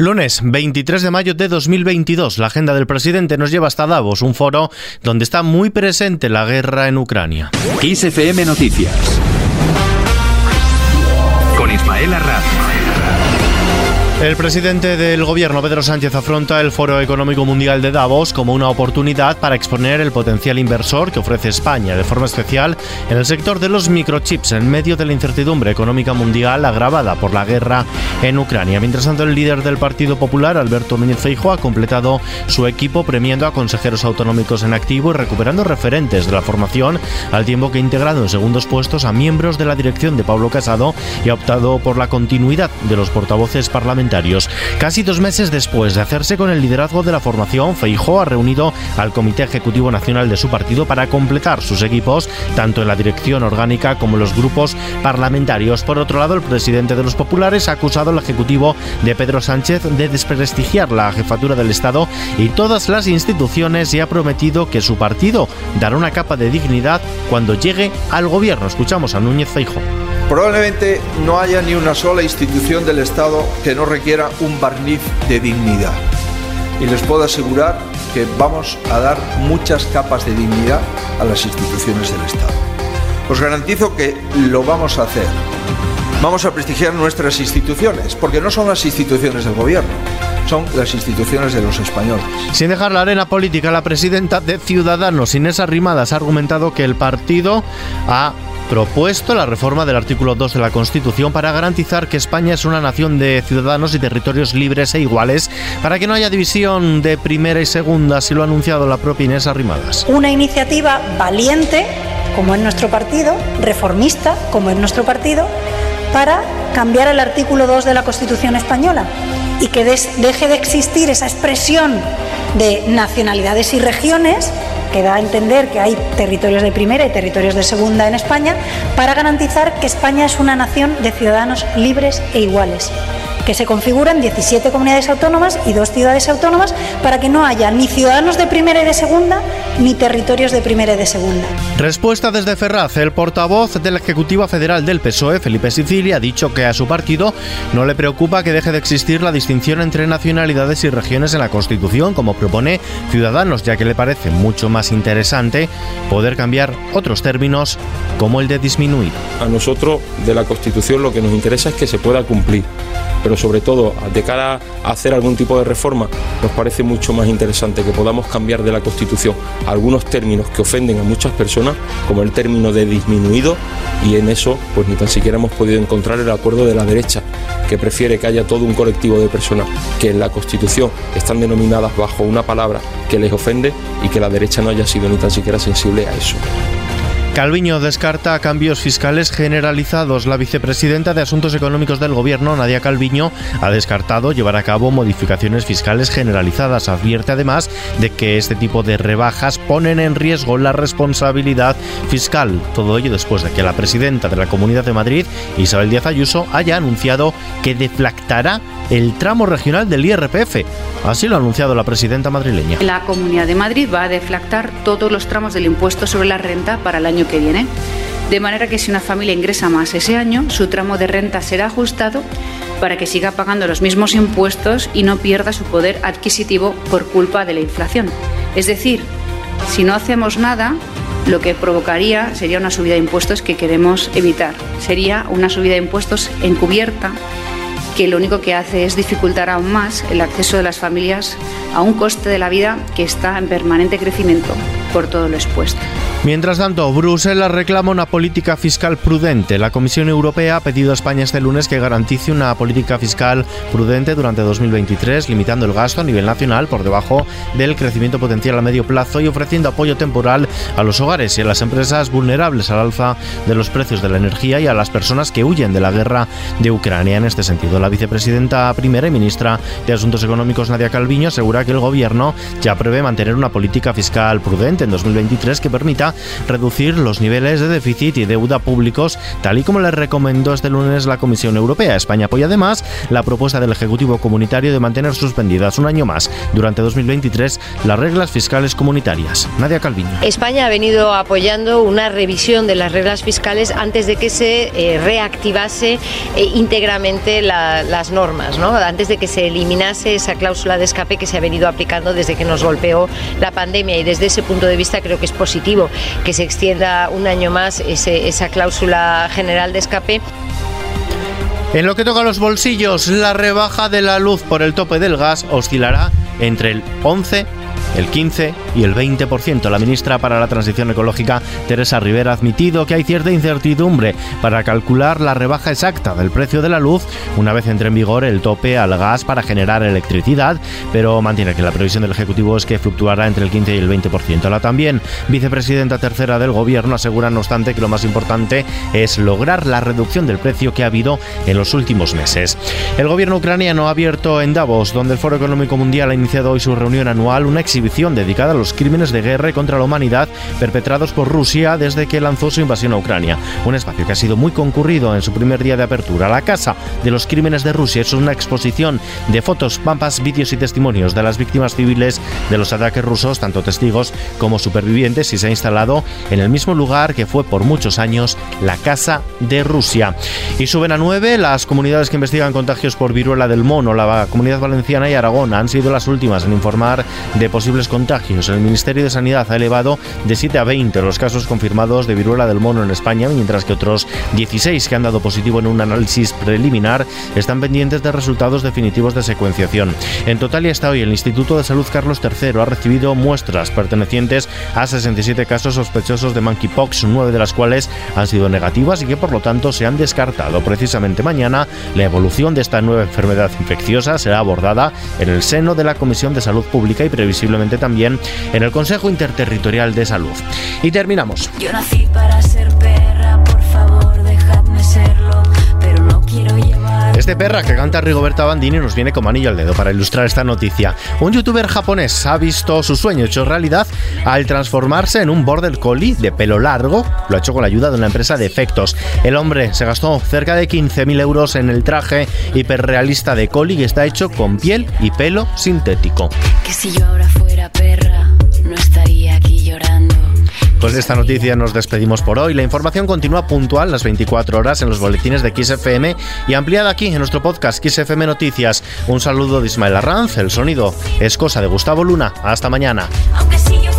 Lunes 23 de mayo de 2022, la agenda del presidente nos lleva hasta Davos, un foro donde está muy presente la guerra en Ucrania. XFM Noticias con Ismael. El presidente del gobierno, Pedro Sánchez, afronta el Foro Económico Mundial de Davos como una oportunidad para exponer el potencial inversor que ofrece España, de forma especial en el sector de los microchips, en medio de la incertidumbre económica mundial agravada por la guerra en Ucrania. Mientras tanto, el líder del Partido Popular, Alberto Núñez Feijóo, ha completado su equipo premiando a consejeros autonómicos en activo y recuperando referentes de la formación, al tiempo que ha integrado en segundos puestos a miembros de la dirección de Pablo Casado y ha optado por la continuidad de los portavoces parlamentarios Casi dos meses después de hacerse con el liderazgo de la formación, Feijó ha reunido al Comité Ejecutivo Nacional de su partido para completar sus equipos, tanto en la dirección orgánica como en los grupos parlamentarios. Por otro lado, el presidente de los populares ha acusado al Ejecutivo de Pedro Sánchez de desprestigiar la jefatura del Estado y todas las instituciones y ha prometido que su partido dará una capa de dignidad cuando llegue al gobierno. Escuchamos a Núñez Feijó. Probablemente no haya ni una sola institución del Estado que no requiera un barniz de dignidad. Y les puedo asegurar que vamos a dar muchas capas de dignidad a las instituciones del Estado. Os garantizo que lo vamos a hacer. Vamos a prestigiar nuestras instituciones, porque no son las instituciones del Gobierno, son las instituciones de los españoles. Sin dejar la arena política, la presidenta de Ciudadanos, Inés Arrimadas, ha argumentado que el partido ha propuesto la reforma del artículo 2 de la Constitución para garantizar que España es una nación de ciudadanos y territorios libres e iguales, para que no haya división de primera y segunda, así lo ha anunciado la propia Inés Arrimadas. Una iniciativa valiente, como es nuestro partido, reformista, como es nuestro partido, para cambiar el artículo 2 de la Constitución española y que deje de existir esa expresión de nacionalidades y regiones que da a entender que hay territorios de primera y territorios de segunda en España, para garantizar que España es una nación de ciudadanos libres e iguales que se configuran 17 comunidades autónomas y dos ciudades autónomas para que no haya ni ciudadanos de primera y de segunda ni territorios de primera y de segunda. Respuesta desde Ferraz. El portavoz de la Ejecutiva Federal del PSOE, Felipe Sicilia, ha dicho que a su partido no le preocupa que deje de existir la distinción entre nacionalidades y regiones en la Constitución, como propone Ciudadanos, ya que le parece mucho más interesante poder cambiar otros términos como el de disminuir. A nosotros de la Constitución lo que nos interesa es que se pueda cumplir pero sobre todo de cara a hacer algún tipo de reforma, nos parece mucho más interesante que podamos cambiar de la Constitución algunos términos que ofenden a muchas personas, como el término de disminuido, y en eso pues ni tan siquiera hemos podido encontrar el acuerdo de la derecha, que prefiere que haya todo un colectivo de personas que en la Constitución están denominadas bajo una palabra que les ofende y que la derecha no haya sido ni tan siquiera sensible a eso. Calviño descarta cambios fiscales generalizados. La vicepresidenta de Asuntos Económicos del Gobierno, Nadia Calviño, ha descartado llevar a cabo modificaciones fiscales generalizadas. Advierte además de que este tipo de rebajas ponen en riesgo la responsabilidad fiscal. Todo ello después de que la presidenta de la Comunidad de Madrid, Isabel Díaz Ayuso, haya anunciado que deflactará el tramo regional del IRPF. Así lo ha anunciado la presidenta madrileña. La Comunidad de Madrid va a deflactar todos los tramos del impuesto sobre la renta para el año que viene. De manera que si una familia ingresa más ese año, su tramo de renta será ajustado para que siga pagando los mismos impuestos y no pierda su poder adquisitivo por culpa de la inflación. Es decir, si no hacemos nada, lo que provocaría sería una subida de impuestos que queremos evitar. Sería una subida de impuestos encubierta que lo único que hace es dificultar aún más el acceso de las familias a un coste de la vida que está en permanente crecimiento por todo lo expuesto. Mientras tanto, Bruselas reclama una política fiscal prudente. La Comisión Europea ha pedido a España este lunes que garantice una política fiscal prudente durante 2023, limitando el gasto a nivel nacional por debajo del crecimiento potencial a medio plazo y ofreciendo apoyo temporal a los hogares y a las empresas vulnerables al alza de los precios de la energía y a las personas que huyen de la guerra de Ucrania. En este sentido, la vicepresidenta primera y ministra de Asuntos Económicos, Nadia Calviño, asegura que el gobierno ya prevé mantener una política fiscal prudente en 2023 que permita reducir los niveles de déficit y deuda públicos, tal y como le recomendó este lunes la Comisión Europea. España apoya además la propuesta del Ejecutivo Comunitario de mantener suspendidas un año más, durante 2023, las reglas fiscales comunitarias. Nadia Calviño. España ha venido apoyando una revisión de las reglas fiscales antes de que se eh, reactivase eh, íntegramente las normas, ¿no? antes de que se eliminase esa cláusula de escape que se ha venido aplicando desde que nos golpeó la pandemia y desde ese punto de vista creo que es positivo que se extienda un año más esa cláusula general de escape. En lo que toca a los bolsillos, la rebaja de la luz por el tope del gas oscilará entre el 11 el 15 y el 20%. La ministra para la Transición Ecológica, Teresa Rivera, ha admitido que hay cierta incertidumbre para calcular la rebaja exacta del precio de la luz una vez entre en vigor el tope al gas para generar electricidad, pero mantiene que la previsión del Ejecutivo es que fluctuará entre el 15 y el 20%. La también vicepresidenta tercera del Gobierno asegura, no obstante, que lo más importante es lograr la reducción del precio que ha habido en los últimos meses. El Gobierno ucraniano ha abierto en Davos, donde el Foro Económico Mundial ha iniciado hoy su reunión anual, una exhibición dedicada a los crímenes de guerra contra la humanidad perpetrados por Rusia desde que lanzó su invasión a Ucrania. Un espacio que ha sido muy concurrido en su primer día de apertura. La Casa de los Crímenes de Rusia es una exposición de fotos, pampas, vídeos y testimonios de las víctimas civiles de los ataques rusos, tanto testigos como supervivientes, y se ha instalado en el mismo lugar que fue por muchos años la Casa de Rusia. Y suben a nueve las comunidades que investigan contagios por viruela del mono. La Comunidad Valenciana y Aragón han sido las últimas en informar de posibles contagios. El Ministerio de Sanidad ha elevado de 7 a 20 los casos confirmados de viruela del mono en España, mientras que otros 16 que han dado positivo en un análisis preliminar están pendientes de resultados definitivos de secuenciación. En total y hasta hoy el Instituto de Salud Carlos III ha recibido muestras pertenecientes a 67 casos sospechosos de monkeypox, nueve de las cuales han sido negativas y que por lo tanto se han descartado. Precisamente mañana la evolución de esta nueva enfermedad infecciosa será abordada en el seno de la Comisión de Salud Pública y previsiblemente también en el Consejo Interterritorial de Salud. Y terminamos. Yo nací para ser Este perra que canta Rigoberta Bandini nos viene como anillo al dedo para ilustrar esta noticia. Un youtuber japonés ha visto su sueño hecho realidad al transformarse en un border collie de pelo largo. Lo ha hecho con la ayuda de una empresa de efectos. El hombre se gastó cerca de 15.000 euros en el traje hiperrealista de collie que está hecho con piel y pelo sintético. Si yo ahora fuera perra, no estaría aquí llorando. Pues de esta noticia nos despedimos por hoy. La información continúa puntual las 24 horas en los boletines de XFM y ampliada aquí en nuestro podcast XFM Noticias. Un saludo de Ismael Arranz. El sonido es cosa de Gustavo Luna. Hasta mañana. Aunque sí